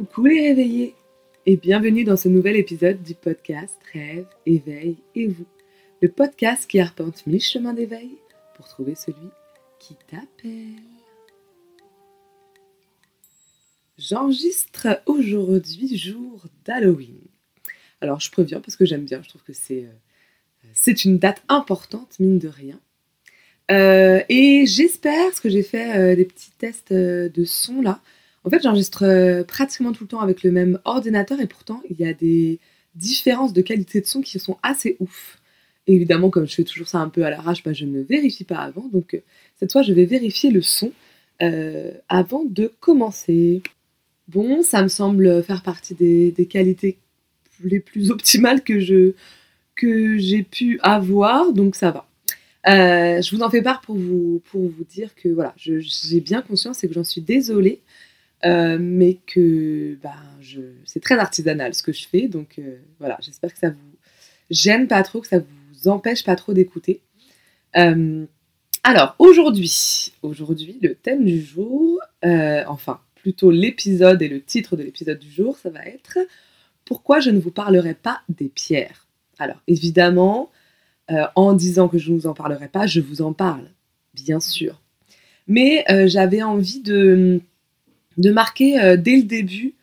Coucou les réveillés et bienvenue dans ce nouvel épisode du podcast Rêve, éveil et vous. Le podcast qui arpente mille chemins d'éveil pour trouver celui qui t'appelle. J'enregistre aujourd'hui jour d'Halloween. Alors je préviens parce que j'aime bien, je trouve que c'est euh, une date importante, mine de rien. Euh, et j'espère, parce que j'ai fait euh, des petits tests de son là, en fait, j'enregistre euh, pratiquement tout le temps avec le même ordinateur et pourtant, il y a des différences de qualité de son qui sont assez ouf. Et évidemment, comme je fais toujours ça un peu à l'arrache, bah, je ne vérifie pas avant. Donc, euh, cette fois, je vais vérifier le son euh, avant de commencer. Bon, ça me semble faire partie des, qualités les plus optimales que j'ai pu avoir, donc ça va. je vous en fais part pour vous, pour vous dire que voilà, j'ai bien conscience et que j'en suis désolée euh, mais que ben, je, c'est très artisanal ce que je fais. Donc euh, voilà, j'espère que ça vous gêne pas trop, que ça vous empêche pas trop d'écouter. Euh, alors aujourd'hui, aujourd'hui, le thème du jour, enfin plutôt l'épisode et le titre de l'épisode du jour, ça va être Pourquoi je ne vous parlerai pas des pierres? Alors évidemment, en disant que je ne vous en parlerai pas, je vous en parle, bien sûr. Mais j'avais envie de de marquer euh, dès le début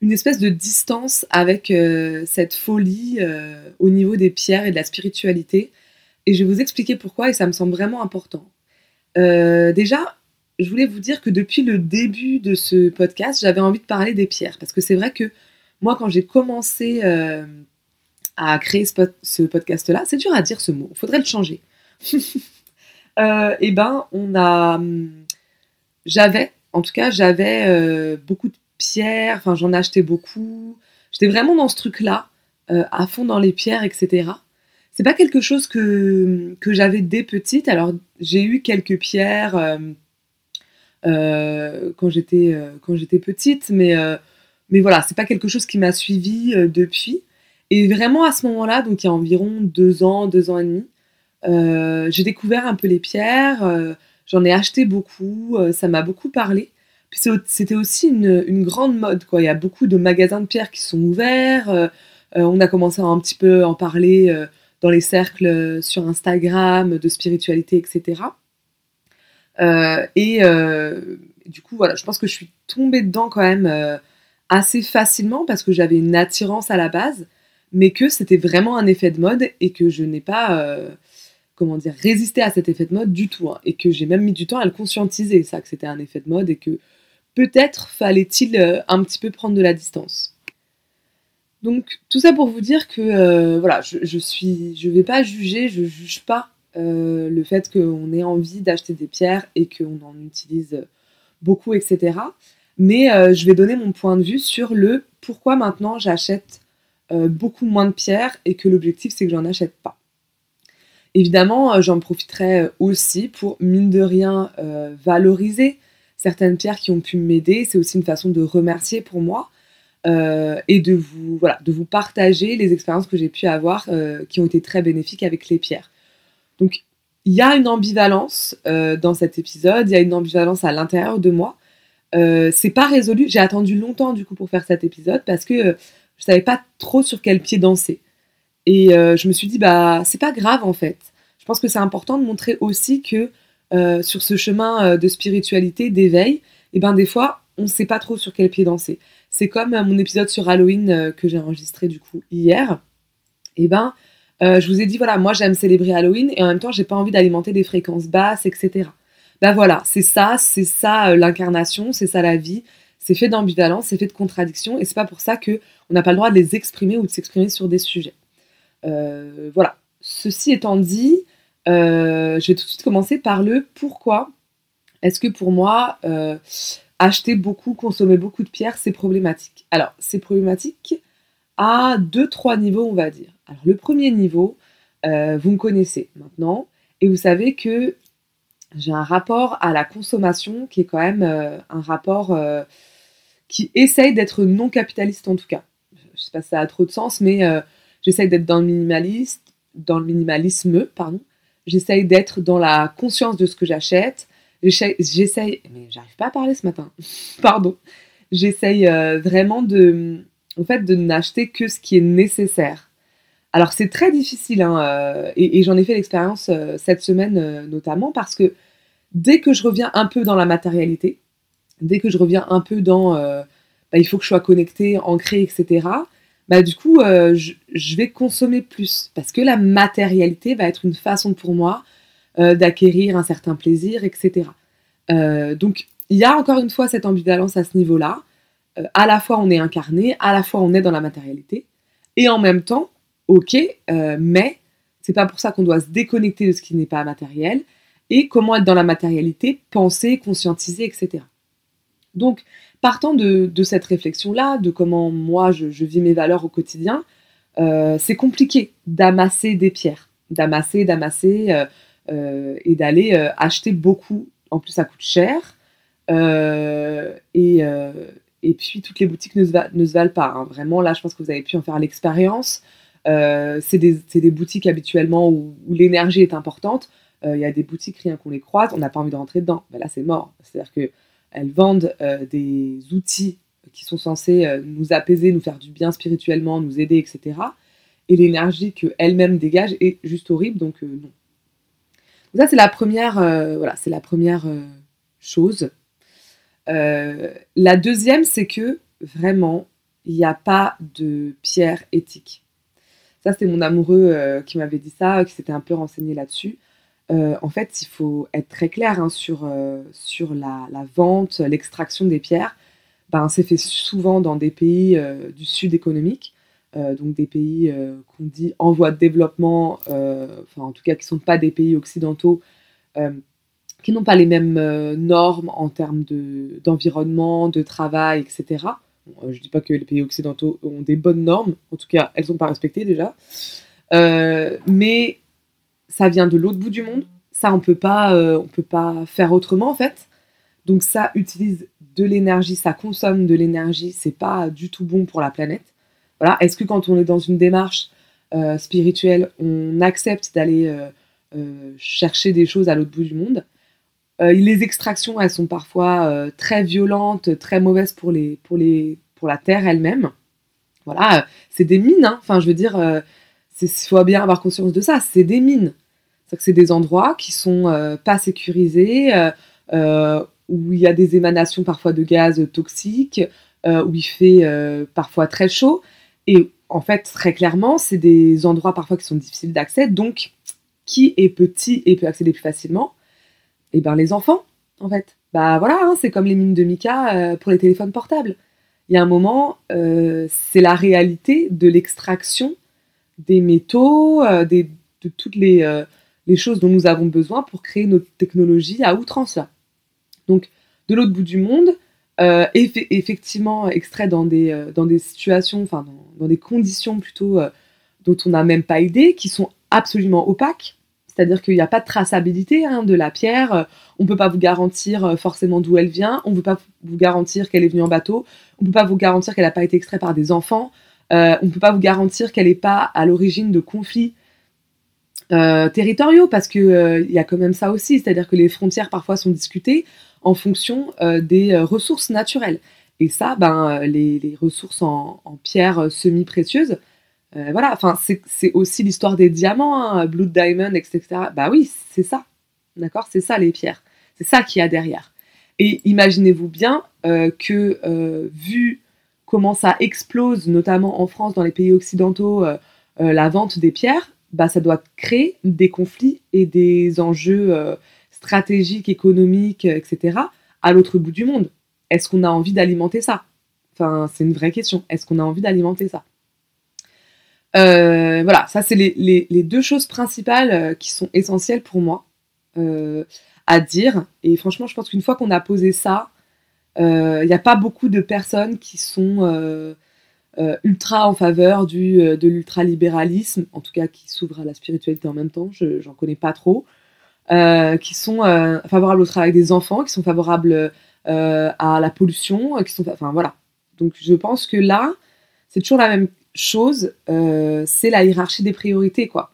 une espèce de distance avec euh, cette folie euh, au niveau des pierres et de la spiritualité. Et je vais vous expliquer pourquoi et ça me semble vraiment important. déjà, je voulais vous dire que depuis le début de ce podcast, j'avais envie de parler des pierres. Parce que c'est vrai que moi, quand j'ai commencé à créer ce, podcast-là, c'est dur à dire ce mot, il faudrait le changer. eh ben, on a. Hum, j'avais en tout cas, j'avais euh, beaucoup de pierres, enfin j'en achetais beaucoup. J'étais vraiment dans ce truc-là, euh, à fond dans les pierres, etc. C'est pas quelque chose que, que j'avais dès petite. Alors j'ai eu quelques pierres euh, quand j'étais quand j'étais petite, mais mais voilà, c'est pas quelque chose qui m'a suivi depuis. Et vraiment à ce moment-là, donc il y a environ deux ans, deux ans et demi, j'ai découvert un peu les pierres. J'en ai acheté beaucoup, euh, ça m'a beaucoup parlé. Puis c'était aussi une, grande mode, quoi. Il y a beaucoup de magasins de pierres qui sont ouverts. Euh, euh, on a commencé à un petit peu en parler dans les cercles sur Instagram, de spiritualité, etc. et du coup, voilà, je pense que je suis tombée dedans quand même assez facilement parce que j'avais une attirance à la base, mais que c'était vraiment un effet de mode et que je n'ai pas comment dire, résister à cet effet de mode du tout. Hein, et que j'ai même mis du temps à le conscientiser, ça, que c'était un effet de mode et que peut-être fallait-il euh, un petit peu prendre de la distance. Donc tout ça pour vous dire que euh, voilà, je, je, suis, je vais pas juger, je juge pas euh, le fait qu'on ait envie d'acheter des pierres et qu'on en utilise beaucoup, etc. Mais je vais donner mon point de vue sur le pourquoi maintenant j'achète beaucoup moins de pierres et que l'objectif c'est que j'en achète pas. Évidemment, euh, j'en profiterai euh, aussi pour, mine de rien, euh, valoriser certaines pierres qui ont pu m'aider. C'est aussi une façon de remercier pour moi et de vous, partager les expériences que j'ai pu avoir qui ont été très bénéfiques avec les pierres. Donc, il y a une ambivalence dans cet épisode, il y a une ambivalence à l'intérieur de moi. c'est pas résolu. J'ai attendu longtemps du coup pour faire cet épisode parce que je savais pas trop sur quel pied danser. Et euh, je me suis dit, bah, c'est pas grave en fait. Je pense que c'est important de montrer aussi que euh, sur ce chemin euh, de spiritualité, d'éveil, et eh ben des fois, on ne sait pas trop sur quel pied danser. C'est comme mon épisode sur Halloween que j'ai enregistré du coup hier. Et eh ben, je vous ai dit, voilà, moi j'aime célébrer Halloween et en même temps, j'ai pas envie d'alimenter des fréquences basses, etc. Ben voilà, c'est ça, c'est ça l'incarnation, c'est ça la vie, c'est fait d'ambivalence, c'est fait de contradiction et c'est pas pour ça que on n'a pas le droit de les exprimer ou de s'exprimer sur des sujets. Euh, voilà. Ceci étant dit, euh, je vais tout de suite commencer par le pourquoi est-ce que pour moi, euh, acheter beaucoup, consommer beaucoup de pierres, c'est problématique? Alors, c'est problématique à deux, trois niveaux, on va dire. Alors, le premier niveau, vous me connaissez maintenant, et vous savez que j'ai un rapport à la consommation qui est quand même un rapport qui essaye d'être non capitaliste en tout cas. Je ne sais pas si ça a trop de sens, mais J'essaye d'être dans le dans le minimalisme, pardon. J'essaye d'être dans la conscience de ce que j'achète. J'essaye, mais j'arrive pas à parler ce matin. pardon. j'essaye vraiment de, en fait, de n'acheter que ce qui est nécessaire. Alors c'est très difficile, hein, et, j'en ai fait l'expérience cette semaine notamment parce que dès que je reviens un peu dans la matérialité, dès que je reviens un peu dans bah, il faut que je sois connecté, ancré, etc., bah, du coup, je, vais consommer plus parce que la matérialité va être une façon pour moi d'acquérir un certain plaisir, etc. donc, il y a encore une fois cette ambivalence à ce niveau-là. à la fois, on est incarné, à la fois, on est dans la matérialité, et en même temps, ok, euh, mais c'est pas pour ça qu'on doit se déconnecter de ce qui n'est pas matériel, et comment être dans la matérialité, penser, conscientiser, etc. Donc, partant de, cette réflexion-là, de comment moi je, vis mes valeurs au quotidien, euh, c'est compliqué d'amasser des pierres, d'amasser, d'amasser, euh, et d'aller acheter beaucoup. En plus, ça coûte cher. et, puis, toutes les boutiques ne se, valent pas. Hein. Vraiment, là, je pense que vous avez pu en faire l'expérience. Euh, c'est des, boutiques habituellement où, l'énergie est importante. Euh, il y a des boutiques, rien qu'on les croise, on n'a pas envie de rentrer dedans. Ben là, c'est mort. C'est-à-dire qu'elles vendent euh, des outils qui sont censés nous apaiser, nous faire du bien spirituellement, nous aider, etc. Et l'énergie qu'elles-mêmes dégagent est juste horrible, donc non. Donc ça, c'est la première, voilà, c'est la première chose. la deuxième, c'est que vraiment, il n'y a pas de pierre éthique. Ça, c'était mon amoureux euh, qui m'avait dit ça, qui s'était un peu renseigné là-dessus. Euh, en fait, il faut être très clair hein, sur, euh, sur la, vente, l'extraction des pierres. Ben, c'est fait souvent dans des pays du sud économique, donc des pays qu'on dit en voie de développement, enfin en tout cas qui ne sont pas des pays occidentaux, qui n'ont pas les mêmes normes en termes d'environnement, de travail, etc. Euh, je ne dis pas que les pays occidentaux ont des bonnes normes, en tout cas, elles ne sont pas respectées déjà. Euh, mais ça vient de l'autre bout du monde. Ça, on peut euh, on peut pas faire autrement en fait. Donc ça utilise de l'énergie, ça consomme de l'énergie. C'est pas du tout bon pour la planète. Voilà. Est-ce que quand on est dans une démarche spirituelle, on accepte d'aller chercher des choses à l'autre bout du monde? Euh, les extractions, elles sont parfois euh, très violentes, très mauvaises pour, les, pour, les, pour la terre elle-même. Voilà, euh, c'est des mines. Hein. Enfin, je veux dire, il faut bien avoir conscience de ça. C'est des mines. C'est que c'est des endroits qui sont pas sécurisés, où il y a des émanations parfois de gaz toxiques, où il fait parfois très chaud. Et en fait, très clairement, c'est des endroits parfois qui sont difficiles d'accès. Donc, qui est petit et peut accéder plus facilement? Eh ben les enfants, en fait. Bah voilà, hein, c'est comme les mines de Mika euh, pour les téléphones portables. Il y a un moment, euh, c'est la réalité de l'extraction des métaux, euh, de toutes les, choses dont nous avons besoin pour créer notre technologie à outrance là. Donc, de l'autre bout du monde, effectivement extrait dans des, dans des situations, enfin dans, des conditions plutôt dont on n'a même pas idée, qui sont absolument opaques. C'est-à-dire qu'il n'y a pas de traçabilité hein, de la pierre. Euh, on ne peut pas vous garantir euh, forcément d'où elle vient. On ne peut pas vous garantir qu'elle est venue en bateau. On ne peut pas vous garantir qu'elle n'a pas été extraite par des enfants. Euh, on ne peut pas vous garantir qu'elle n'est pas à l'origine de conflits territoriaux, parce qu'il y a quand même ça aussi. C'est-à-dire que les frontières parfois sont discutées en fonction des ressources naturelles. Et ça, ben, les, ressources en, pierres semi-précieuses, euh, voilà, enfin, c'est aussi l'histoire des diamants, hein, Blood Diamond, etc. Bah oui, c'est ça. D'accord? C'est ça les pierres. C'est ça qu'il y a derrière. Et imaginez-vous bien euh, que, euh, vu comment ça explose, notamment en France, dans les pays occidentaux, la vente des pierres, bah, ça doit créer des conflits et des enjeux stratégiques, économiques, etc., à l'autre bout du monde. Est-ce qu'on a envie d'alimenter ça? Enfin, c'est une vraie question. Est-ce qu'on a envie d'alimenter ça? Euh, voilà, ça c'est les, deux choses principales euh, qui sont essentielles pour moi euh, à dire. Et franchement, je pense qu'une fois qu'on a posé ça, il n'y a pas beaucoup de personnes qui sont ultra en faveur du, de l'ultralibéralisme, en tout cas qui s'ouvrent à la spiritualité en même temps, je j'en connais pas trop, qui sont favorables au travail des enfants, qui sont favorables à la pollution, qui sont... Enfin voilà. Donc je pense que là, c'est toujours la même chose, euh, c'est la hiérarchie des priorités, quoi.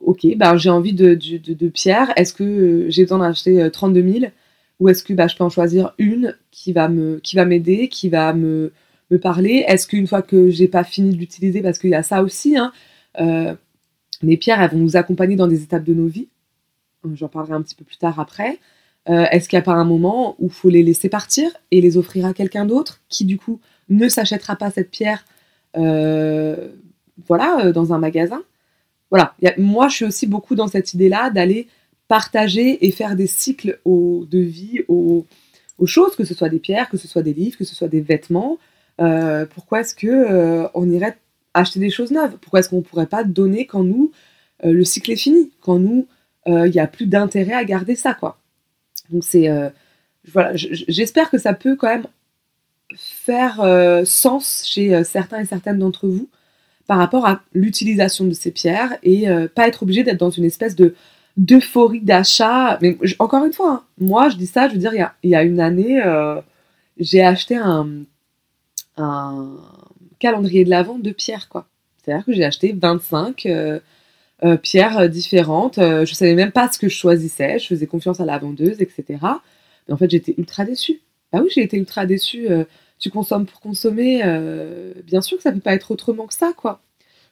Ok, ben j'ai envie de, de, pierre. Est-ce que euh, j'ai besoin d'acheter 32 euh, 000 ou est-ce que bah, je peux en choisir une qui va me qui va m'aider, qui va me, parler? Est-ce qu'une fois que j'ai pas fini de l'utiliser, parce qu'il y a ça aussi, hein, euh, les pierres, elles vont nous accompagner dans des étapes de nos vies. J'en parlerai un petit peu plus tard après. Euh, est-ce qu'il n'y a pas un moment où il faut les laisser partir et les offrir à quelqu'un d'autre qui, du coup, ne s'achètera pas cette pierre euh, voilà, dans un magasin? Voilà. moi, je suis aussi beaucoup dans cette idée-là d'aller partager et faire des cycles de vie aux, choses, que ce soit des pierres, que ce soit des livres, que ce soit des vêtements. pourquoi est-ce que on irait acheter des choses neuves? Pourquoi est-ce qu'on ne pourrait pas donner quand nous, euh, le cycle est fini? Quand nous, euh, il n'y a plus d'intérêt à garder ça, quoi. Donc c'est... Euh, voilà, j'espère que ça peut quand même faire sens chez certains et certaines d'entre vous par rapport à l'utilisation de ces pierres et pas être obligé d'être dans une espèce de d'euphorie d'achat. Mais encore une fois, hein, moi je dis ça, je veux dire, il y a, une année, j'ai acheté un, calendrier de la vente de pierres, quoi. C'est-à-dire que j'ai acheté 25 euh, euh, pierres euh, différentes. je savais même pas ce que je choisissais. Je faisais confiance à la vendeuse, etc. Mais en fait, j'étais ultra déçue. Bah oui, j'ai été ultra déçue. tu consommes pour consommer. bien sûr que ça peut pas être autrement que ça, quoi.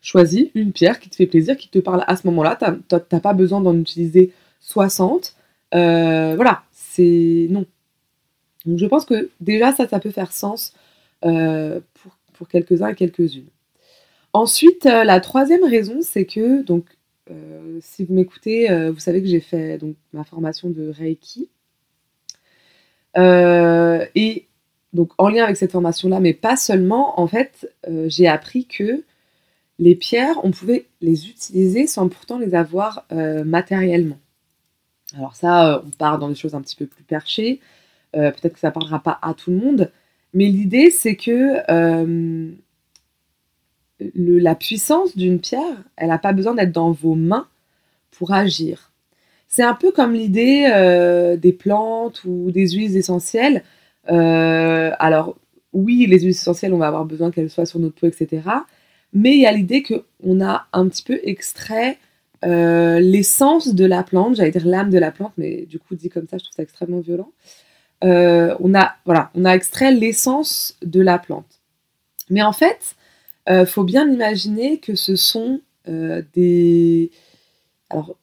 Choisis une pierre qui te fait plaisir, qui te parle à ce moment-là. T'as pas besoin d'en utiliser 60. voilà, c'est non. Donc je pense que déjà ça, ça peut faire sens pour pour quelques-uns et quelques-unes. Ensuite, euh, la troisième raison, c'est que, donc, euh, si vous m'écoutez, euh, vous savez que j'ai fait donc, ma formation de Reiki. et donc, en lien avec cette formation-là, mais pas seulement, en fait, j'ai appris que les pierres, on pouvait les utiliser sans pourtant les avoir matériellement. Alors ça, on part dans des choses un petit peu plus perchées. Peut-être que ça ne parlera pas à tout le monde, mais l'idée, c'est que euh, la puissance d'une pierre, elle n'a pas besoin d'être dans vos mains pour agir. C'est un peu comme l'idée euh, des plantes ou des huiles essentielles. Euh, alors, oui, les huiles essentielles, on va avoir besoin qu'elles soient sur notre peau, etc. Mais il y a l'idée qu'on a un petit peu extrait l'essence de la plante, j'allais dire l'âme de la plante, mais du coup, dit comme ça, je trouve ça extrêmement violent. Euh, on, a, voilà, on a extrait l'essence de la plante. Mais en fait, euh, faut bien imaginer que ce sont euh, des, alors,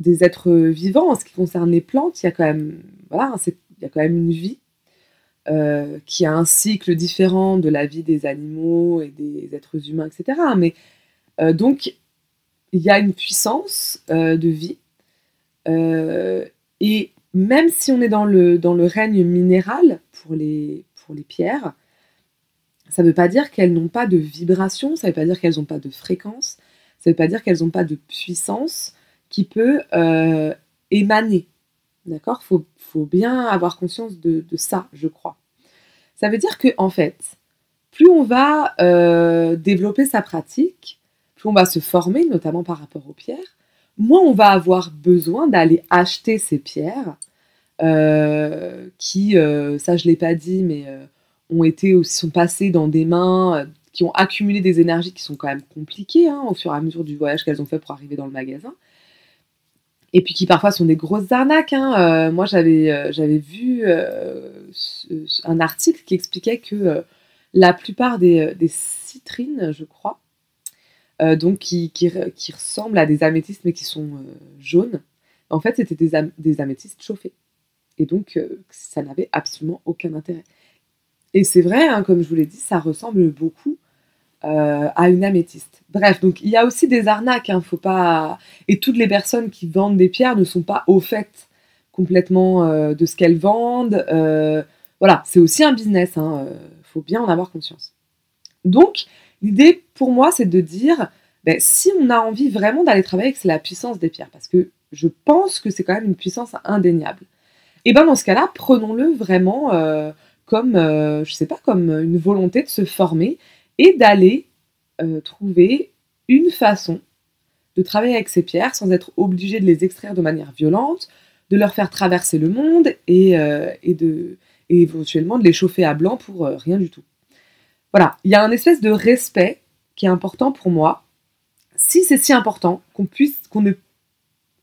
des êtres vivants. En ce qui concerne les plantes, il voilà, il y a quand même une vie qui a un cycle différent de la vie des animaux et des êtres humains, etc. Mais donc, il y a une puissance de vie. et même si on est dans le, dans le règne minéral pour les, pour les pierres, ça ne veut pas dire qu'elles n'ont pas de vibration, ça ne veut pas dire qu'elles n'ont pas de fréquence, ça ne veut pas dire qu'elles n'ont pas de puissance qui peut euh, émaner. D'accord? Il faut, bien avoir conscience de, ça, je crois. Ça veut dire que, en fait, plus on va euh, développer sa pratique, plus on va se former, notamment par rapport aux pierres, moins on va avoir besoin d'aller acheter ces pierres euh, qui, euh, ça je l'ai pas dit, mais ont été aussi sont passées dans des mains qui ont accumulé des énergies qui sont quand même compliquées hein, au fur et à mesure du voyage qu'elles ont fait pour arriver dans le magasin. Et puis qui parfois sont des grosses arnaques. Hein. moi j'avais j'avais vu un article qui expliquait que la plupart des, citrines, je crois, donc qui, ressemblent à des améthystes mais qui sont jaunes, en fait c'était des, améthystes chauffés. Et donc, euh, ça n'avait absolument aucun intérêt. Et c'est vrai, hein, comme je vous l'ai dit, ça ressemble beaucoup euh, à une améthyste. Bref, donc il y a aussi des arnaques, hein, faut pas. Et toutes les personnes qui vendent des pierres ne sont pas au fait complètement euh, de ce qu'elles vendent. voilà, c'est aussi un business, il hein, faut bien en avoir conscience. Donc, l'idée pour moi, c'est de dire, ben, si on a envie vraiment d'aller travailler avec la puissance des pierres, parce que je pense que c'est quand même une puissance indéniable. Et bien dans ce cas-là, prenons-le vraiment euh, comme, euh, je sais pas, comme une volonté de se former et d'aller euh, trouver une façon de travailler avec ces pierres sans être obligé de les extraire de manière violente, de leur faire traverser le monde et, et de, éventuellement de les chauffer à blanc pour rien du tout. Voilà, il y a un espèce de respect qui est important pour moi. Si c'est si important qu'on puisse, qu'on ne...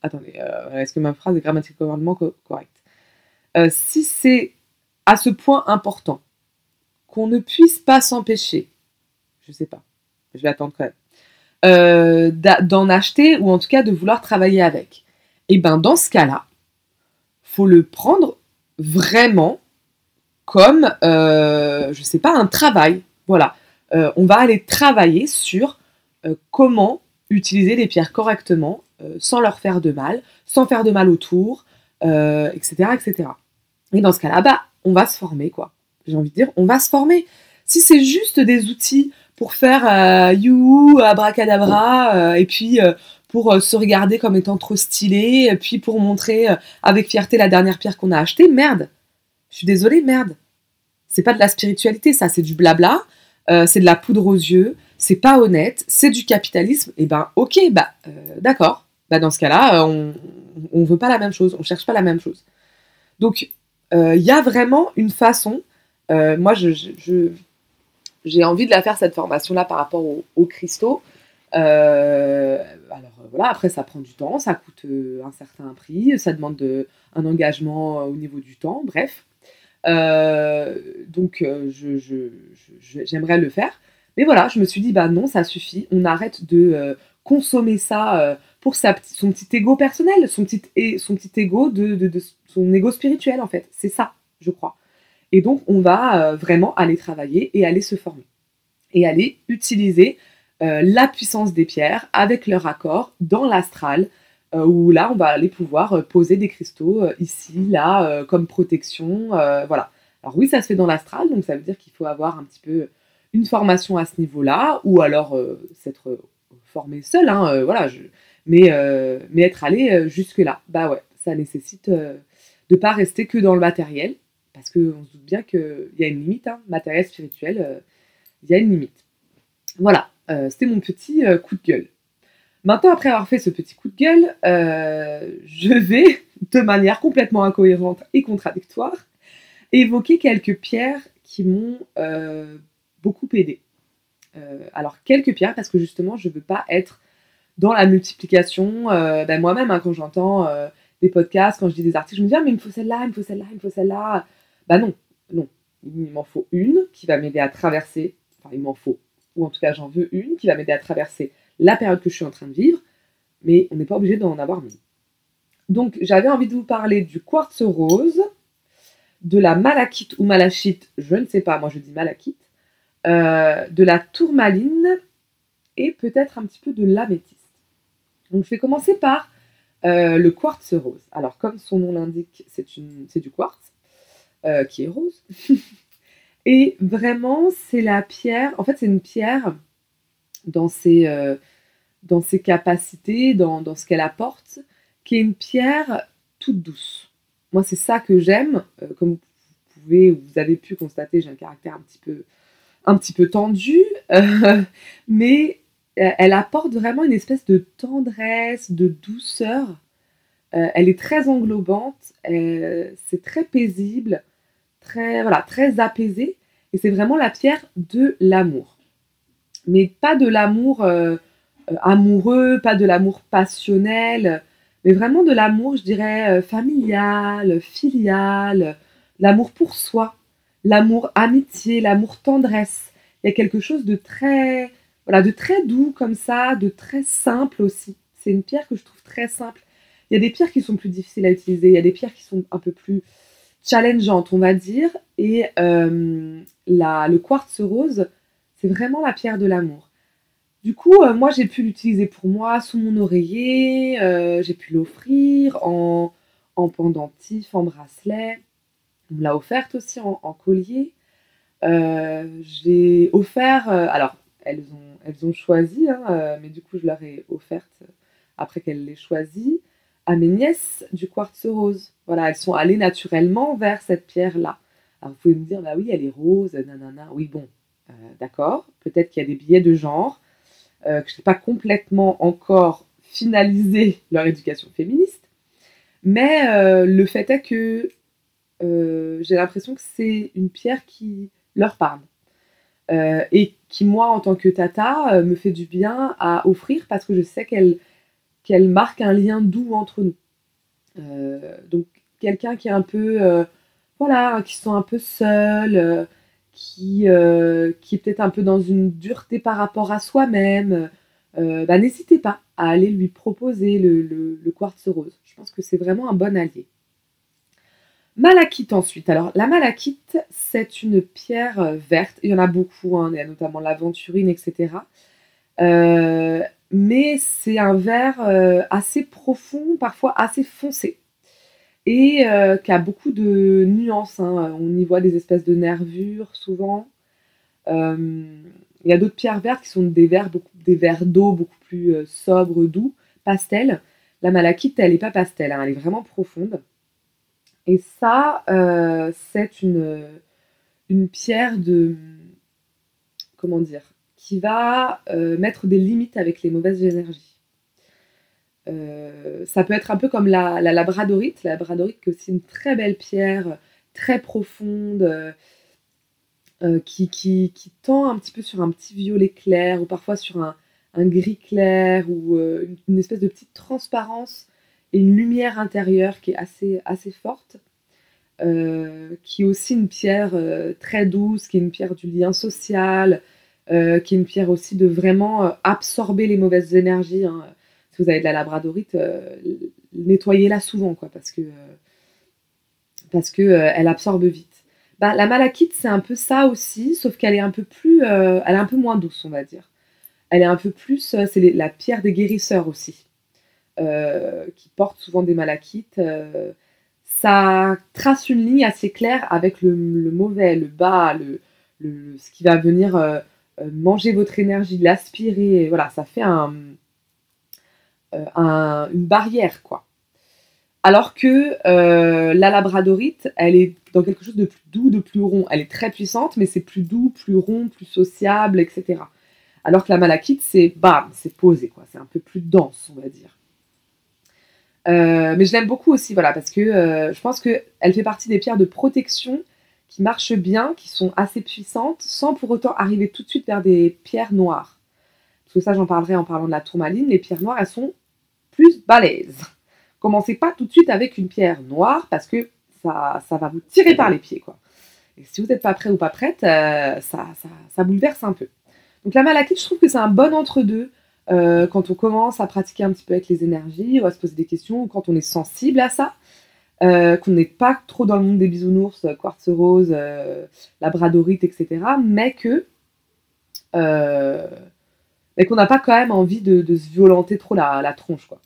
Attendez, est-ce que ma phrase est grammaticalement correcte? Si c'est à ce point important qu'on ne puisse pas s'empêcher, je sais pas, je vais attendre quand même, d'en acheter ou en tout cas de vouloir travailler avec, et eh ben dans ce cas-là, faut le prendre vraiment comme, euh, je sais pas, un travail. Voilà, euh, on va aller travailler sur euh, comment utiliser les pierres correctement, sans leur faire de mal, sans faire de mal autour, etc., etc. Et dans ce cas-là, bah, on va se former, quoi. J'ai envie de dire, on va se former. Si c'est juste des outils pour faire euh, you, abracadabra, et puis pour se regarder comme étant trop stylé, et puis pour montrer avec fierté la dernière pierre qu'on a achetée, merde. Je suis désolée, merde. C'est pas de la spiritualité, ça, c'est du blabla, euh, c'est de la poudre aux yeux, c'est pas honnête, c'est du capitalisme. Et eh ben, ok, bah, euh, d'accord. Bah, dans ce cas-là, euh, on, on veut pas la même chose, on cherche pas la même chose. Donc, il y a vraiment une façon. moi, je, j'ai envie de la faire cette formation-là par rapport aux cristaux. alors voilà, après ça prend du temps, ça coûte un certain prix, ça demande de, un engagement au niveau du temps, bref. Euh, donc, euh, j'aimerais le faire. Mais voilà, je me suis dit, bah non, ça suffit. On arrête de euh, consommer ça pour sa, son petit ego personnel, son petit, et, son petit ego de, son ego spirituel, en fait. C'est ça, je crois. Et donc, on va vraiment aller travailler et aller se former. Et aller utiliser la puissance des pierres avec leur accord dans l'astral, euh, où là, on va aller pouvoir euh, poser des cristaux euh, ici, là, comme protection. voilà. Alors oui, ça se fait dans l'astral, donc ça veut dire qu'il faut avoir un petit peu une formation à ce niveau-là, ou alors s'être formé seul, hein, voilà, mais, mais être allé jusque-là. Bah ouais, ça nécessite de ne pas rester que dans le matériel, parce qu'on se doute bien qu'il y a une limite, hein, matériel, spirituel, il y a une limite. Voilà, c'était mon petit coup de gueule. Maintenant, après avoir fait ce petit coup de gueule, euh, je vais, de manière complètement incohérente et contradictoire, évoquer quelques pierres qui m'ont euh, beaucoup aidé. Euh, alors, quelques pierres, parce que justement, je ne veux pas être dans la multiplication. Ben, moi-même, hein, quand j'entends des podcasts, quand je dis des articles, je me dis, ah, mais il me faut celle-là, il me faut celle-là, il me faut celle-là. Bah non, non. Il m'en faut une qui va m'aider à traverser, enfin, il m'en faut, ou en tout cas, j'en veux une qui va m'aider à traverser la période que je suis en train de vivre, mais on n'est pas obligé d'en avoir mis. Donc j'avais envie de vous parler du quartz rose, de la malachite ou malachite, je ne sais pas, moi je dis malachite, euh, de la tourmaline et peut-être un petit peu de l'améthyste. Donc je vais commencer par euh, le quartz rose. Alors comme son nom l'indique, c'est du quartz euh, qui est rose. et vraiment c'est la pierre, en fait c'est une pierre dans ses, euh, dans ses capacités, dans, dans ce qu'elle apporte, qui est une pierre toute douce. Moi, c'est ça que j'aime. Euh, comme vous pouvez, vous avez pu constater, j'ai un caractère un petit peu, un petit peu tendu, mais elle apporte vraiment une espèce de tendresse, de douceur. elle est très englobante, c'est très paisible, très, voilà, très apaisée, et c'est vraiment la pierre de l'amour mais pas de l'amour euh, euh, amoureux, pas de l'amour passionnel, mais vraiment de l'amour, je dirais, euh, familial, filial, l'amour pour soi, l'amour amitié, l'amour tendresse. Il y a quelque chose de très, voilà, de très doux comme ça, de très simple aussi. C'est une pierre que je trouve très simple. Il y a des pierres qui sont plus difficiles à utiliser, il y a des pierres qui sont un peu plus challengeantes, on va dire. Et la, le quartz rose, c'est vraiment la pierre de l'amour. Du coup, euh, moi, j'ai pu l'utiliser pour moi sous mon oreiller, euh, j'ai pu l'offrir en, en, pendentif, en bracelet. On me l'a offerte aussi en, collier. Euh, j'ai offert, alors elles ont, elles choisi, hein, mais du coup, je leur ai offerte après qu'elles l'aient choisi à mes nièces du quartz rose. Voilà, elles sont allées naturellement vers cette pierre-là. Alors, vous pouvez me dire, bah oui, elle est rose, nanana. Oui, bon, euh, d'accord Peut-être qu'il y a des biais de genre, euh, que je n'ai pas complètement encore finalisé leur éducation féministe. Mais euh, le fait est que j'ai l'impression que c'est une pierre qui leur parle. et qui, moi, en tant que tata, me fait du bien à offrir parce que je sais qu'elle qu'elle marque un lien doux entre nous. donc, quelqu'un qui est un peu, voilà, qui se sent un peu seul, qui, qui est peut-être un peu dans une dureté par rapport à soi-même, bah, n'hésitez pas à aller lui proposer le, quartz rose. Je pense que c'est vraiment un bon allié. Malachite ensuite. Alors la malachite, c'est une pierre euh, verte. Il y en a beaucoup, hein. notamment l'aventurine, etc. Euh, mais c'est un vert euh, assez profond, parfois assez foncé. Et qui a beaucoup de nuances. Hein. On y voit des espèces de nervures souvent. il y a d'autres pierres vertes qui sont des verts, beaucoup, des verts d'eau beaucoup plus sobres, doux, pastel. La malachite, elle n'est pas pastel, hein. elle est vraiment profonde. Et ça, euh, c'est une, une pierre de. Comment dire Qui va euh, mettre des limites avec les mauvaises énergies. Euh, ça peut être un peu comme la, labradorite. La labradorite, qui est aussi une très belle pierre, très profonde, qui, qui, tend un petit peu sur un petit violet clair, ou parfois sur un, gris clair, ou une espèce de petite transparence et une lumière intérieure qui est assez, forte, euh, qui est aussi une pierre euh, très douce, qui est une pierre du lien social, euh, qui est une pierre aussi de vraiment absorber les mauvaises énergies. Hein. Si vous avez de la labradorite, nettoyez-la souvent, quoi, parce que, parce que elle absorbe vite. Bah, la malachite, c'est un peu ça aussi, sauf qu'elle est un peu plus, elle est un peu moins douce, on va dire. Elle est un peu plus, c'est la pierre des guérisseurs aussi. Euh, qui portent souvent des malachites. Euh, ça trace une ligne assez claire avec le, mauvais, le bas, le, ce qui va venir euh, manger votre énergie, l'aspirer. Voilà, ça fait un, une barrière, quoi. Alors que la labradorite, elle est dans quelque chose de plus doux, de plus rond. Elle est très puissante, mais c'est plus doux, plus rond, plus sociable, etc. Alors que la malachite, c'est bam, c'est posé, quoi. C'est un peu plus dense, on va dire. Euh, mais je l'aime beaucoup aussi, voilà, parce que euh, je pense qu'elle fait partie des pierres de protection qui marchent bien, qui sont assez puissantes, sans pour autant arriver tout de suite vers des pierres noires. Parce que ça, j'en parlerai en parlant de la tourmaline. Les pierres noires, elles sont plus balèzes. Commencez pas tout de suite avec une pierre noire, parce que ça, va vous tirer par les pieds, quoi. Et si vous n'êtes pas prêt ou pas prête, euh, ça, ça, ça bouleverse un peu. Donc la malachite, je trouve que c'est un bon entre-deux. Euh, quand on commence à pratiquer un petit peu avec les énergies, on va se poser des questions, quand on est sensible à ça, euh, qu'on n'est pas trop dans le monde des bisounours, quartz rose, euh, labradorite, etc., mais que mais qu'on n'a pas quand même envie de, se violenter trop la, tronche, quoi.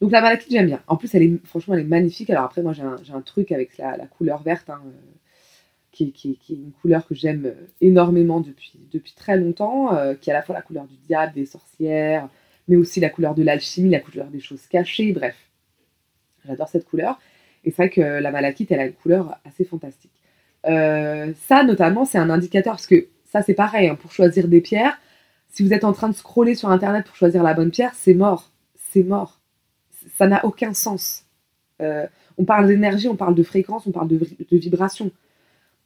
Donc la malachite, j'aime bien. En plus, elle est, franchement, elle est magnifique. Alors après, moi, j'ai un, truc avec la, couleur verte. Hein, qui, est une couleur que j'aime euh, énormément depuis, depuis très longtemps, euh, qui est à la fois la couleur du diable, des sorcières, mais aussi la couleur de l'alchimie, la couleur des choses cachées, bref. J'adore cette couleur. Et c'est vrai que la malachite, elle a une couleur assez fantastique. Euh, ça, notamment, c'est un indicateur, parce que ça, c'est pareil, hein, pour choisir des pierres, si vous êtes en train de scroller sur Internet pour choisir la bonne pierre, c'est mort. C'est mort. Ça n'a aucun sens. on parle d'énergie, on parle de fréquence, on parle de, vibration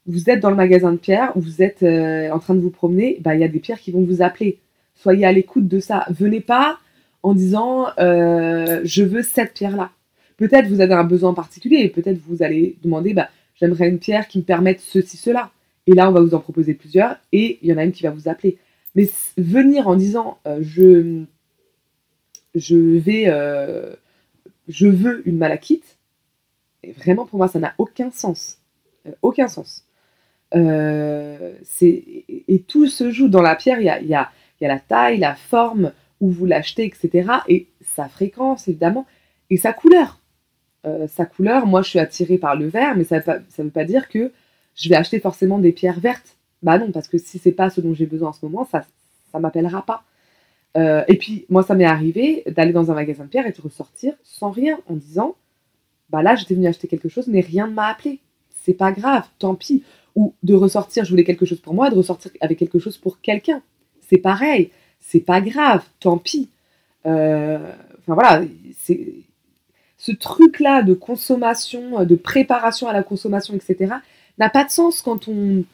vous êtes dans le magasin de pierres, vous êtes euh, en train de vous promener, bah, il y a des pierres qui vont vous appeler. Soyez à l'écoute de ça. Venez pas en disant euh, je veux cette pierre-là. Peut-être vous avez un besoin particulier et peut-être vous allez demander bah, j'aimerais une pierre qui me permette ceci, cela. Et là, on va vous en proposer plusieurs et il y en a une qui va vous appeler. Mais venir en disant euh, je, vais, je veux une malachite, vraiment pour moi, ça n'a aucun sens. aucun sens. Euh, et tout se joue dans la pierre. Il y a, y, a, y a, la taille, la forme, où vous l'achetez, etc. Et sa fréquence, évidemment, et sa couleur. Euh, sa couleur, moi je suis attirée par le vert, mais ça ne veut pas dire que je vais acheter forcément des pierres vertes. Bah non, parce que si c'est pas ce dont j'ai besoin en ce moment, ça ça m'appellera pas. Euh, et puis moi ça m'est arrivé d'aller dans un magasin de pierres et de ressortir sans rien en disant bah là j'étais venue acheter quelque chose mais rien ne m'a appelé. C'est pas grave, tant pis ou de ressortir, je voulais quelque chose pour moi, de ressortir avec quelque chose pour quelqu'un. C'est pareil, c'est pas grave, tant pis. Euh, enfin voilà, c'est ce truc-là de consommation, de préparation à la consommation, etc., n'a pas de sens quand on,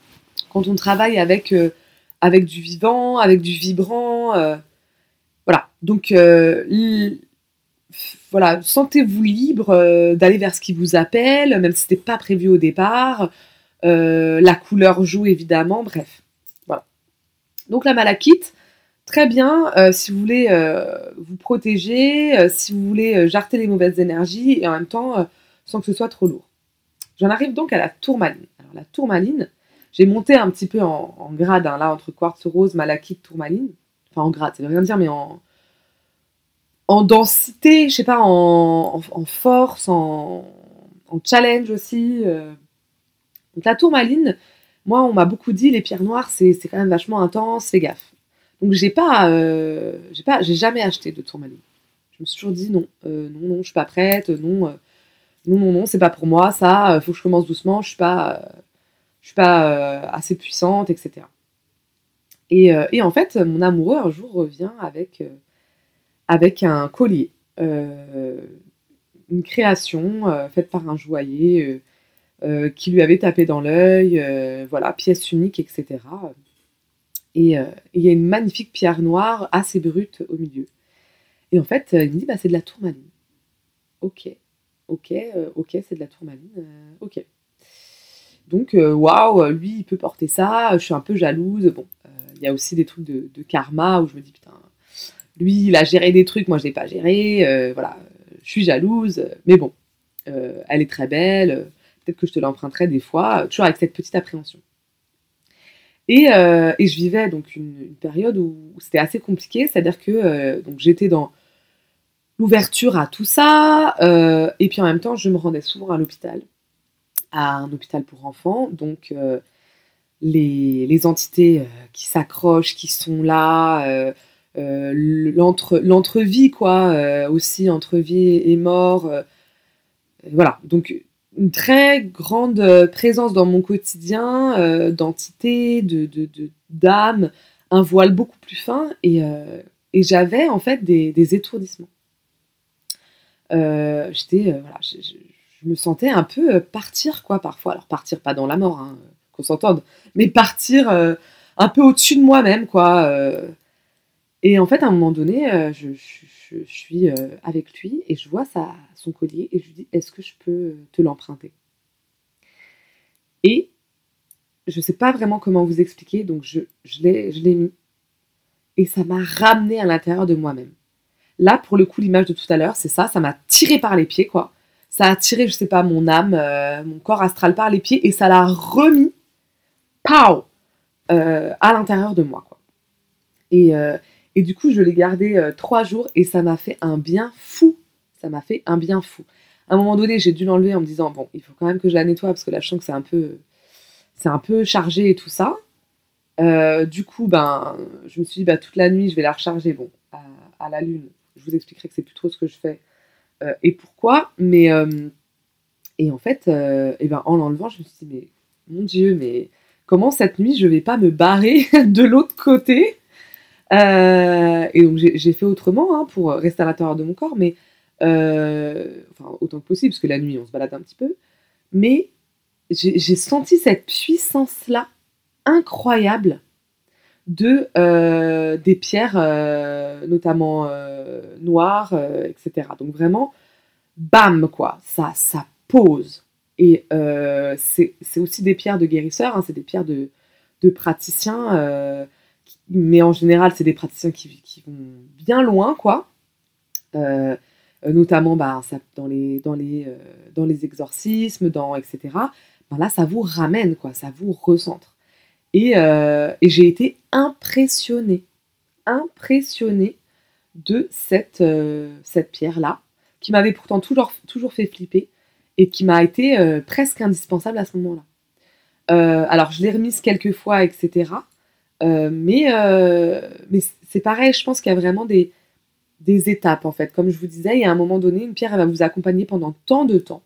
quand on travaille avec, euh, avec du vivant, avec du vibrant. Euh, voilà. Donc, voilà, sentez-vous libre d'aller vers ce qui vous appelle, même si c'était pas prévu au départ. la couleur joue évidemment, bref. Voilà. Donc la malachite, très bien si vous voulez vous protéger, si vous voulez jarter les mauvaises énergies et en même temps sans que ce soit trop lourd. J'en arrive donc à la tourmaline. Alors la tourmaline, j'ai monté un petit peu en, grade, hein, là, entre quartz rose, malachite, tourmaline. Enfin, en grade, ça veut rien dire, mais en, en densité, je sais pas, en, force, en, challenge aussi. Euh. Donc la tourmaline, moi, on m'a beaucoup dit, les pierres noires, c'est quand même vachement intense, fais gaffe. Donc j'ai pas, euh, j'ai pas, j'ai jamais acheté de tourmaline. Je me suis toujours dit non, euh, non, non, je suis pas prête, non non, non, non, c'est pas pour moi, ça, euh, faut que je commence doucement, je suis pas, euh, je suis pas euh, assez puissante, etc. Et, et, en fait, mon amoureux un jour revient avec, avec un collier, une création faite par un joaillier qui lui avait tapé dans l'œil, voilà, pièce unique, etc. Et il y a une magnifique pierre noire assez brute au milieu. Et en fait, il me dit, bah, c'est de la tourmaline. Ok. Ok, euh, ok, c'est de la tourmaline. Euh, ok. Donc, euh, waouh, lui, il peut porter ça. Je suis un peu jalouse. Bon, il y a aussi des trucs de, karma où je me dis, putain, lui, il a géré des trucs, moi, je n'ai pas géré. voilà, je suis jalouse. Mais bon, elle est très belle. Peut-être que je te l'emprunterai des fois, toujours avec cette petite appréhension. Et, je vivais donc une, période où, c'était assez compliqué, c'est-à-dire que donc j'étais dans l'ouverture à tout ça. Euh, et puis en même temps, je me rendais souvent à l'hôpital, à un hôpital pour enfants. Donc euh, les, entités euh, qui s'accrochent, qui sont là, l'entrevie, quoi, aussi entre vie et mort. voilà, donc une très grande présence dans mon quotidien d'entités, de, d'âmes, un voile beaucoup plus fin. Et, j'avais en fait des étourdissements. Euh, j'étais, euh, voilà, je, me sentais un peu euh, partir, quoi, parfois. Alors, partir pas dans la mort, hein, qu'on s'entende, mais partir un peu au-dessus de moi-même, quoi. et en fait, à un moment donné, je, suis avec lui et je vois son collier et je lui dis Est-ce que je peux te l'emprunter? Et je ne sais pas vraiment comment vous expliquer, donc je, je l'ai mis. Et ça m'a ramené à l'intérieur de moi-même. Là, pour le coup, l'image de tout à l'heure, c'est ça, ça m'a tiré par les pieds, quoi. Ça a tiré, je sais pas, mon âme, euh, mon corps astral par les pieds et ça l'a remis, pow, euh, à l'intérieur de moi, quoi. Et, euh, et, du coup, je l'ai gardé trois jours et ça m'a fait un bien fou. Ça m'a fait un bien fou. À un moment donné, j'ai dû l'enlever en me disant, bon, il faut quand même que je la nettoie parce que là, je sens que c'est un peu, c'est un peu chargé et tout ça. du coup, ben, je me suis dit, bah, toute la nuit, je vais la recharger, bon, à la lune je vous expliquerai que c'est plus trop ce que je fais euh, et pourquoi. Mais euh, et en fait, et euh, ben, en l'enlevant, je me suis dit mais mon Dieu, mais comment cette nuit je vais pas me barrer de l'autre côté? Et donc j'ai fait autrement hein, pour rester à l'intérieur de mon corps, mais enfin autant que possible parce que la nuit on se balade un petit peu, mais j'ai senti cette puissance là incroyable de euh, des pierres, euh, notamment euh, noires, etc. Donc vraiment, bam, quoi, ça, ça pose. Et c'est aussi des pierres de guérisseurs, hein, c'est des pierres de, de praticiens, mais en général, c'est des praticiens qui, vont bien loin, quoi. notamment bah, dans, les, dans, les, dans les exorcismes, dans, etc. Ben là, ça vous ramène, quoi, ça vous recentre. Euh, et, j'ai été impressionnée, impressionnée de cette, euh, cette pierre-là, qui m'avait pourtant toujours, toujours fait flipper et qui m'a été euh, presque indispensable à ce moment-là. alors, je l'ai remise quelques fois, etc. mais mais c'est pareil, je pense qu'il y a vraiment des, des étapes, en fait. Comme je vous disais, il y a un moment donné, une pierre, elle va vous accompagner pendant tant de temps.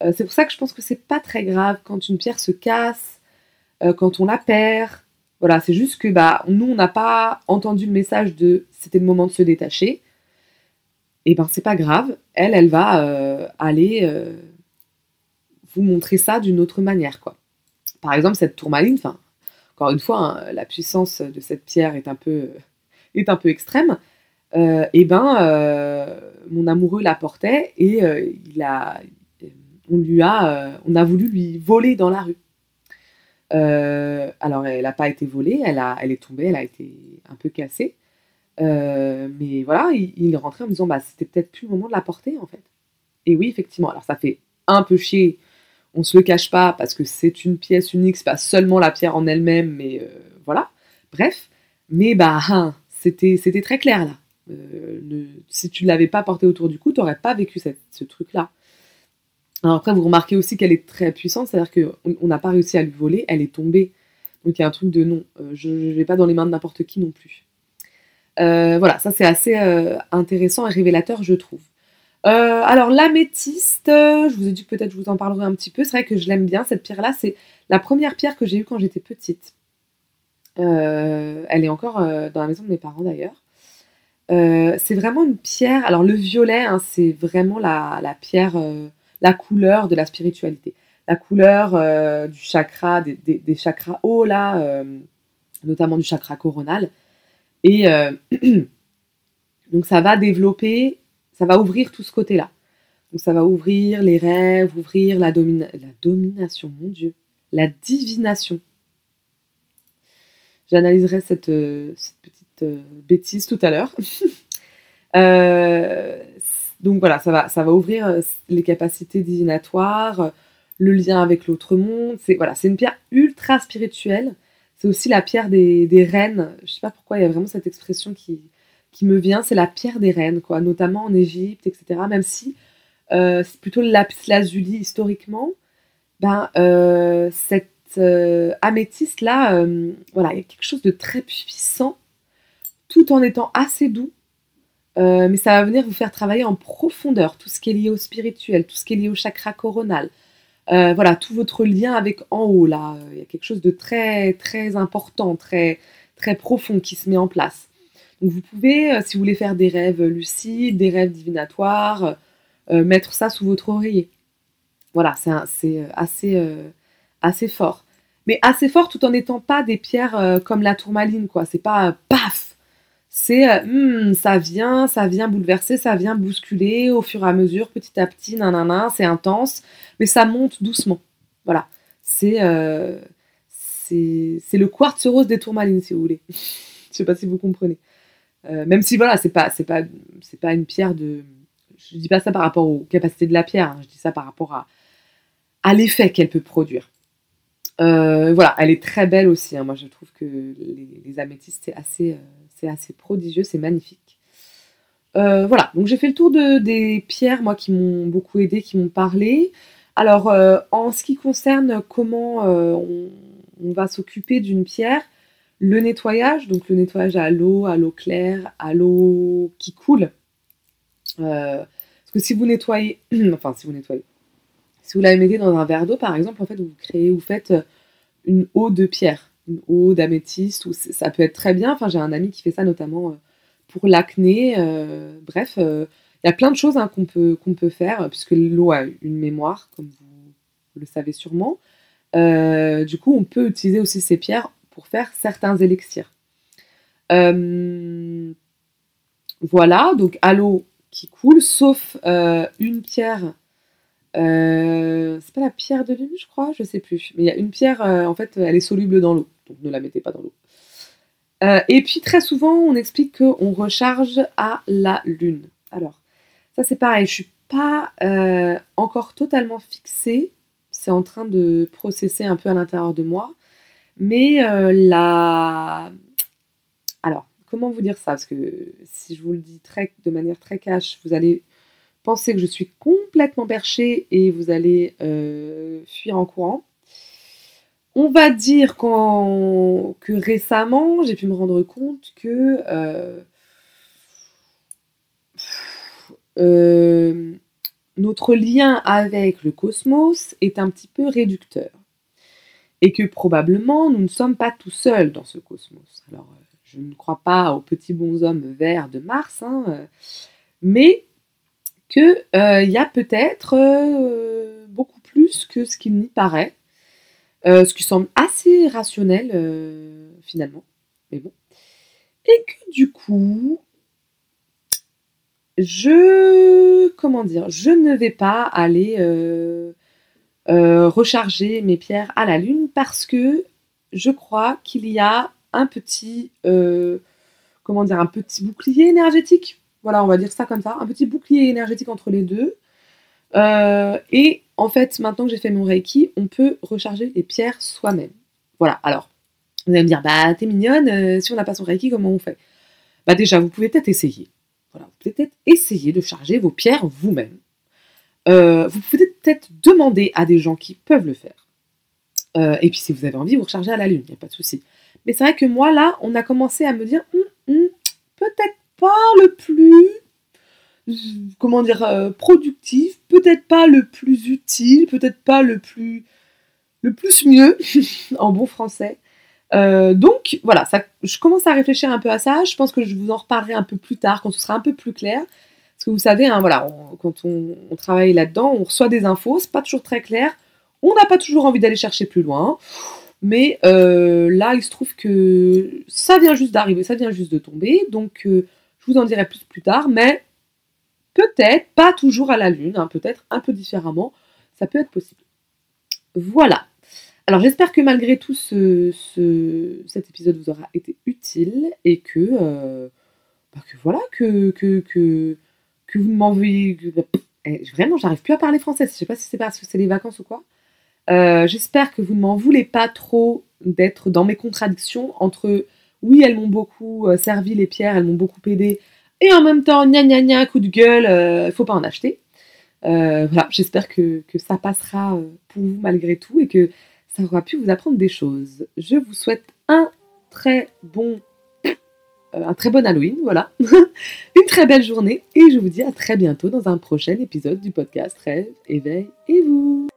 c'est pour ça que je pense que c'est pas très grave quand une pierre se casse, euh, quand on la perd. Voilà, c'est juste que bah, nous, on n'a pas entendu le message de c'était le moment de se détacher. Et eh ben, c'est pas grave. Elle, elle va euh, aller euh, vous montrer ça d'une autre manière, quoi. Par exemple, cette tourmaline, enfin, encore une fois, hein, la puissance de cette pierre est un peu, est un peu extrême. et ben, mon amoureux la portait et il a, on lui a, on a voulu lui voler dans la rue. alors, elle n'a pas été volée, elle, a, elle est tombée, elle a été un peu cassée. mais voilà, il, il, est rentré en me disant, bah, c'était peut-être plus le moment de la porter, en fait. Et oui, effectivement, alors ça fait un peu chier on se le cache pas parce que c'est une pièce unique, c'est pas seulement la pierre en elle-même, mais euh, voilà. Bref, mais bah hein, c'était très clair là. Euh, si tu ne l'avais pas porté autour du cou, tu n'aurais pas vécu ce truc-là. Alors après, vous remarquez aussi qu'elle est très puissante, c'est-à-dire qu'on n'a pas réussi à lui voler, elle est tombée. Donc il y a un truc de non, euh, je ne vais pas dans les mains de n'importe qui non plus. voilà, ça c'est assez intéressant et révélateur, je trouve. Euh, alors l'améthyste, je vous ai dit que peut-être je vous en parlerai un petit peu. C'est vrai que je l'aime bien cette pierre-là. C'est la première pierre que j'ai eue quand j'étais petite. Euh, elle est encore euh, dans la maison de mes parents d'ailleurs. c'est vraiment une pierre. Alors le violet, hein, c'est vraiment la, pierre, la couleur de la spiritualité, la couleur du chakra, des, des, chakras hauts là, notamment du chakra coronal. Et donc ça va développer ça va ouvrir tout ce côté-là. Donc ça va ouvrir les rêves, ouvrir la, la domination, mon Dieu, la divination. J'analyserai cette, euh, petite euh, bêtise tout à l'heure. Euh, donc voilà, ça va, ça va ouvrir les capacités divinatoires, le lien avec l'autre monde. C'est voilà, une pierre ultra spirituelle. C'est aussi la pierre des, des reines. Je sais pas pourquoi il y a vraiment cette expression qui, qui me vient, c'est la pierre des reines, quoi, notamment en Égypte, etc. Même si euh, c'est plutôt lapis lazuli historiquement, ben, euh, cette euh, améthyste-là, voilà, il y a quelque chose de très puissant, tout en étant assez doux, mais ça va venir vous faire travailler en profondeur, tout ce qui est lié au spirituel, tout ce qui est lié au chakra coronal. voilà, tout votre lien avec en haut, là, il y a quelque chose de très, très important, très, très profond qui se met en place. Donc vous pouvez, euh, si vous voulez faire des rêves lucides, des rêves divinatoires, euh, mettre ça sous votre oreiller. Voilà, c'est euh, assez, fort. Mais assez fort tout en n'étant pas des pierres comme la tourmaline, quoi. C'est pas paf C'est hmm, ça vient, ça vient bouleverser, ça vient bousculer au fur et à mesure, petit à petit, nanana, c'est intense, mais ça monte doucement. Voilà. C'est c'est le quartz rose des tourmalines, si vous voulez. Je sais pas si vous comprenez. Euh, même si voilà, c'est pas, c'est pas, c'est pas une pierre de. Je dis pas ça par rapport aux capacités de la pierre, hein, je dis ça par rapport à, à l'effet qu'elle peut produire. Euh, voilà, elle est très belle aussi. Hein. Moi, je trouve que les, améthystes, c'est assez, euh, c'est assez prodigieux, c'est magnifique. voilà, donc j'ai fait le tour de, des pierres, moi, qui m'ont beaucoup aidé, qui m'ont parlé. Alors, en ce qui concerne comment on, va s'occuper d'une pierre, le nettoyage, donc le nettoyage à l'eau, à l'eau claire, à l'eau qui coule. Euh, parce que si vous nettoyez, enfin si vous nettoyez, si vous la mettez dans un verre d'eau par exemple, en fait vous créez, vous faites euh, une eau de pierre, une eau d'améthyste, ça peut être très bien. Enfin j'ai un ami qui fait ça notamment euh, pour l'acné. bref, il y a plein de choses hein, qu'on peut faire, puisque l'eau a une mémoire, comme vous le savez sûrement. du coup, on peut utiliser aussi ces pierres pour faire certains élixirs. Euh, voilà, donc à l'eau qui coule, sauf euh, une pierre. Euh, c'est pas la pierre de lune, je crois, je sais plus. Mais il y a une pierre, en fait, elle est soluble dans l'eau, donc ne la mettez pas dans l'eau. et puis très souvent, on explique qu'on recharge à la lune. Alors, ça c'est pareil, je suis pas encore totalement fixée. C'est en train de processer un peu à l'intérieur de moi. Mais euh, la... Alors, comment vous dire ça? Parce que si je vous le dis très, de manière très cash, vous allez penser que je suis complètement perchée et vous allez euh, fuir en courant. On va dire que récemment, j'ai pu me rendre compte que euh, notre lien avec le cosmos est un petit peu réducteur et que probablement nous ne sommes pas tout seuls dans ce cosmos. Alors, euh, je ne crois pas aux petits bonshommes verts de Mars, hein, euh, mais qu'il euh, y a peut-être beaucoup plus que ce qu'il n'y paraît, ce qui semble assez rationnel finalement, mais bon. Et que du coup, je comment dire, je ne vais pas aller euh, euh, recharger mes pierres à la lune parce que je crois qu'il y a un petit euh, comment dire un petit bouclier énergétique. Voilà, on va dire ça comme ça, un petit bouclier énergétique entre les deux. et en fait, maintenant que j'ai fait mon Reiki, on peut recharger les pierres soi-même. Voilà, alors, vous allez me dire, bah t'es mignonne, si on n'a pas son Reiki, comment on fait? Bah déjà, vous pouvez peut-être essayer. Voilà, vous pouvez peut-être essayer de charger vos pierres vous-même. Euh, vous pouvez peut-être demander à des gens qui peuvent le faire. Euh, et puis si vous avez envie, vous rechargez à la lune, il n'y a pas de souci. Mais c'est vrai que moi, là, on a commencé à me dire, hum, hum, peut-être pas le plus, comment dire, euh, productif, peut-être pas le plus utile, peut-être pas le plus, le plus mieux, en bon français. Donc voilà, je commence à réfléchir un peu à ça. Je pense que je vous en reparlerai un peu plus tard quand ce sera un peu plus clair. Parce que vous savez, hein, voilà, quand on, travaille là-dedans, on reçoit des infos, c'est pas toujours très clair. On n'a pas toujours envie d'aller chercher plus loin. Mais euh, là, il se trouve que ça vient juste d'arriver, ça vient juste de tomber. Donc euh, je vous en dirai plus plus tard. Mais peut-être, pas toujours à la lune, hein, peut-être un peu différemment. Ça peut être possible. Voilà. Alors j'espère que malgré tout ce, cet épisode vous aura été utile et que, euh, bah, que voilà, que, que, que, que vous m'envoyez... Eh, vraiment, j'arrive plus à parler français. Je sais pas si c'est parce que c'est les vacances ou quoi. Euh, j'espère que vous ne m'en voulez pas trop d'être dans mes contradictions entre oui, elles m'ont beaucoup euh, servi les pierres, elles m'ont beaucoup aidé, et en même temps, gna gna gna, coup de gueule, il faut pas en acheter. voilà, j'espère que, que, ça passera pour vous malgré tout et que ça aura pu vous apprendre des choses. Je vous souhaite un très bon, euh, un très bon Halloween, voilà, une très belle journée et je vous dis à très bientôt dans un prochain épisode du podcast Rêve, éveil et vous.